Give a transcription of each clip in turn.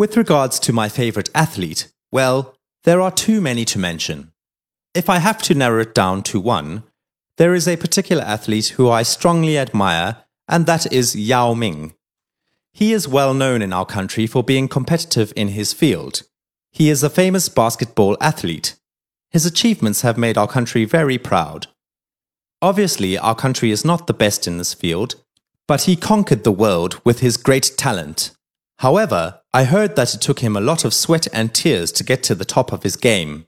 With regards to my favorite athlete, well, there are too many to mention. If I have to narrow it down to one, there is a particular athlete who I strongly admire, and that is Yao Ming. He is well known in our country for being competitive in his field. He is a famous basketball athlete. His achievements have made our country very proud. Obviously, our country is not the best in this field, but he conquered the world with his great talent. However, I heard that it took him a lot of sweat and tears to get to the top of his game.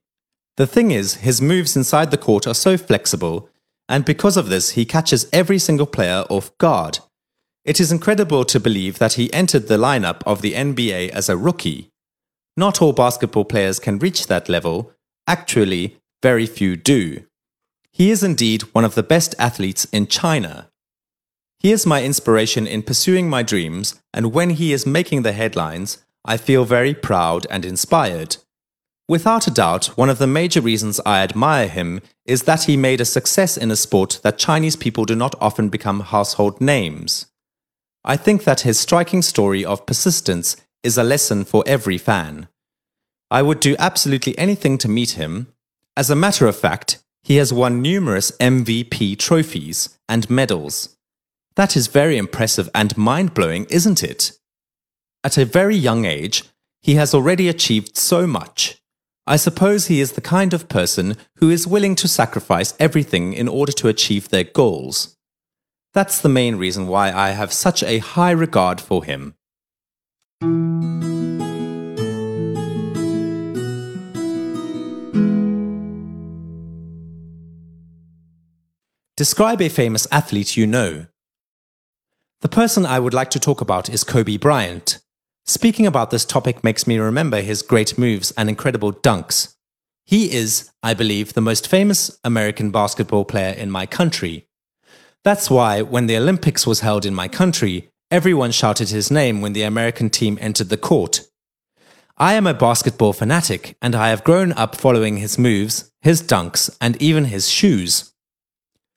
The thing is, his moves inside the court are so flexible, and because of this, he catches every single player off guard. It is incredible to believe that he entered the lineup of the NBA as a rookie. Not all basketball players can reach that level. Actually, very few do. He is indeed one of the best athletes in China. He is my inspiration in pursuing my dreams, and when he is making the headlines, I feel very proud and inspired. Without a doubt, one of the major reasons I admire him is that he made a success in a sport that Chinese people do not often become household names. I think that his striking story of persistence is a lesson for every fan. I would do absolutely anything to meet him. As a matter of fact, he has won numerous MVP trophies and medals. That is very impressive and mind blowing, isn't it? At a very young age, he has already achieved so much. I suppose he is the kind of person who is willing to sacrifice everything in order to achieve their goals. That's the main reason why I have such a high regard for him. Describe a famous athlete you know. The person I would like to talk about is Kobe Bryant. Speaking about this topic makes me remember his great moves and incredible dunks. He is, I believe, the most famous American basketball player in my country. That's why, when the Olympics was held in my country, everyone shouted his name when the American team entered the court. I am a basketball fanatic, and I have grown up following his moves, his dunks, and even his shoes.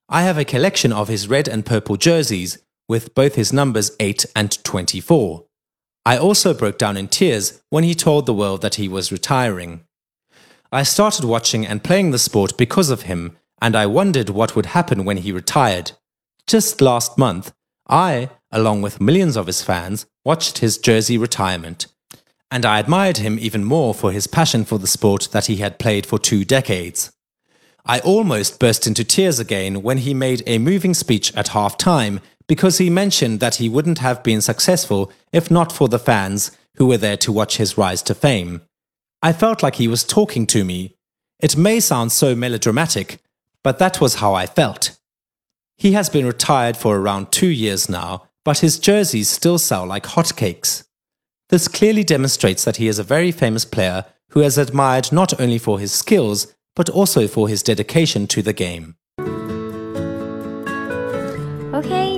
I have a collection of his red and purple jerseys, with both his numbers 8 and 24. I also broke down in tears when he told the world that he was retiring. I started watching and playing the sport because of him, and I wondered what would happen when he retired. Just last month, I, along with millions of his fans, watched his jersey retirement. And I admired him even more for his passion for the sport that he had played for two decades. I almost burst into tears again when he made a moving speech at half time because he mentioned that he wouldn't have been successful if not for the fans who were there to watch his rise to fame. I felt like he was talking to me. It may sound so melodramatic, but that was how I felt. He has been retired for around two years now, but his jerseys still sell like hotcakes. This clearly demonstrates that he is a very famous player who is admired not only for his skills, but also for his dedication to the game. OK，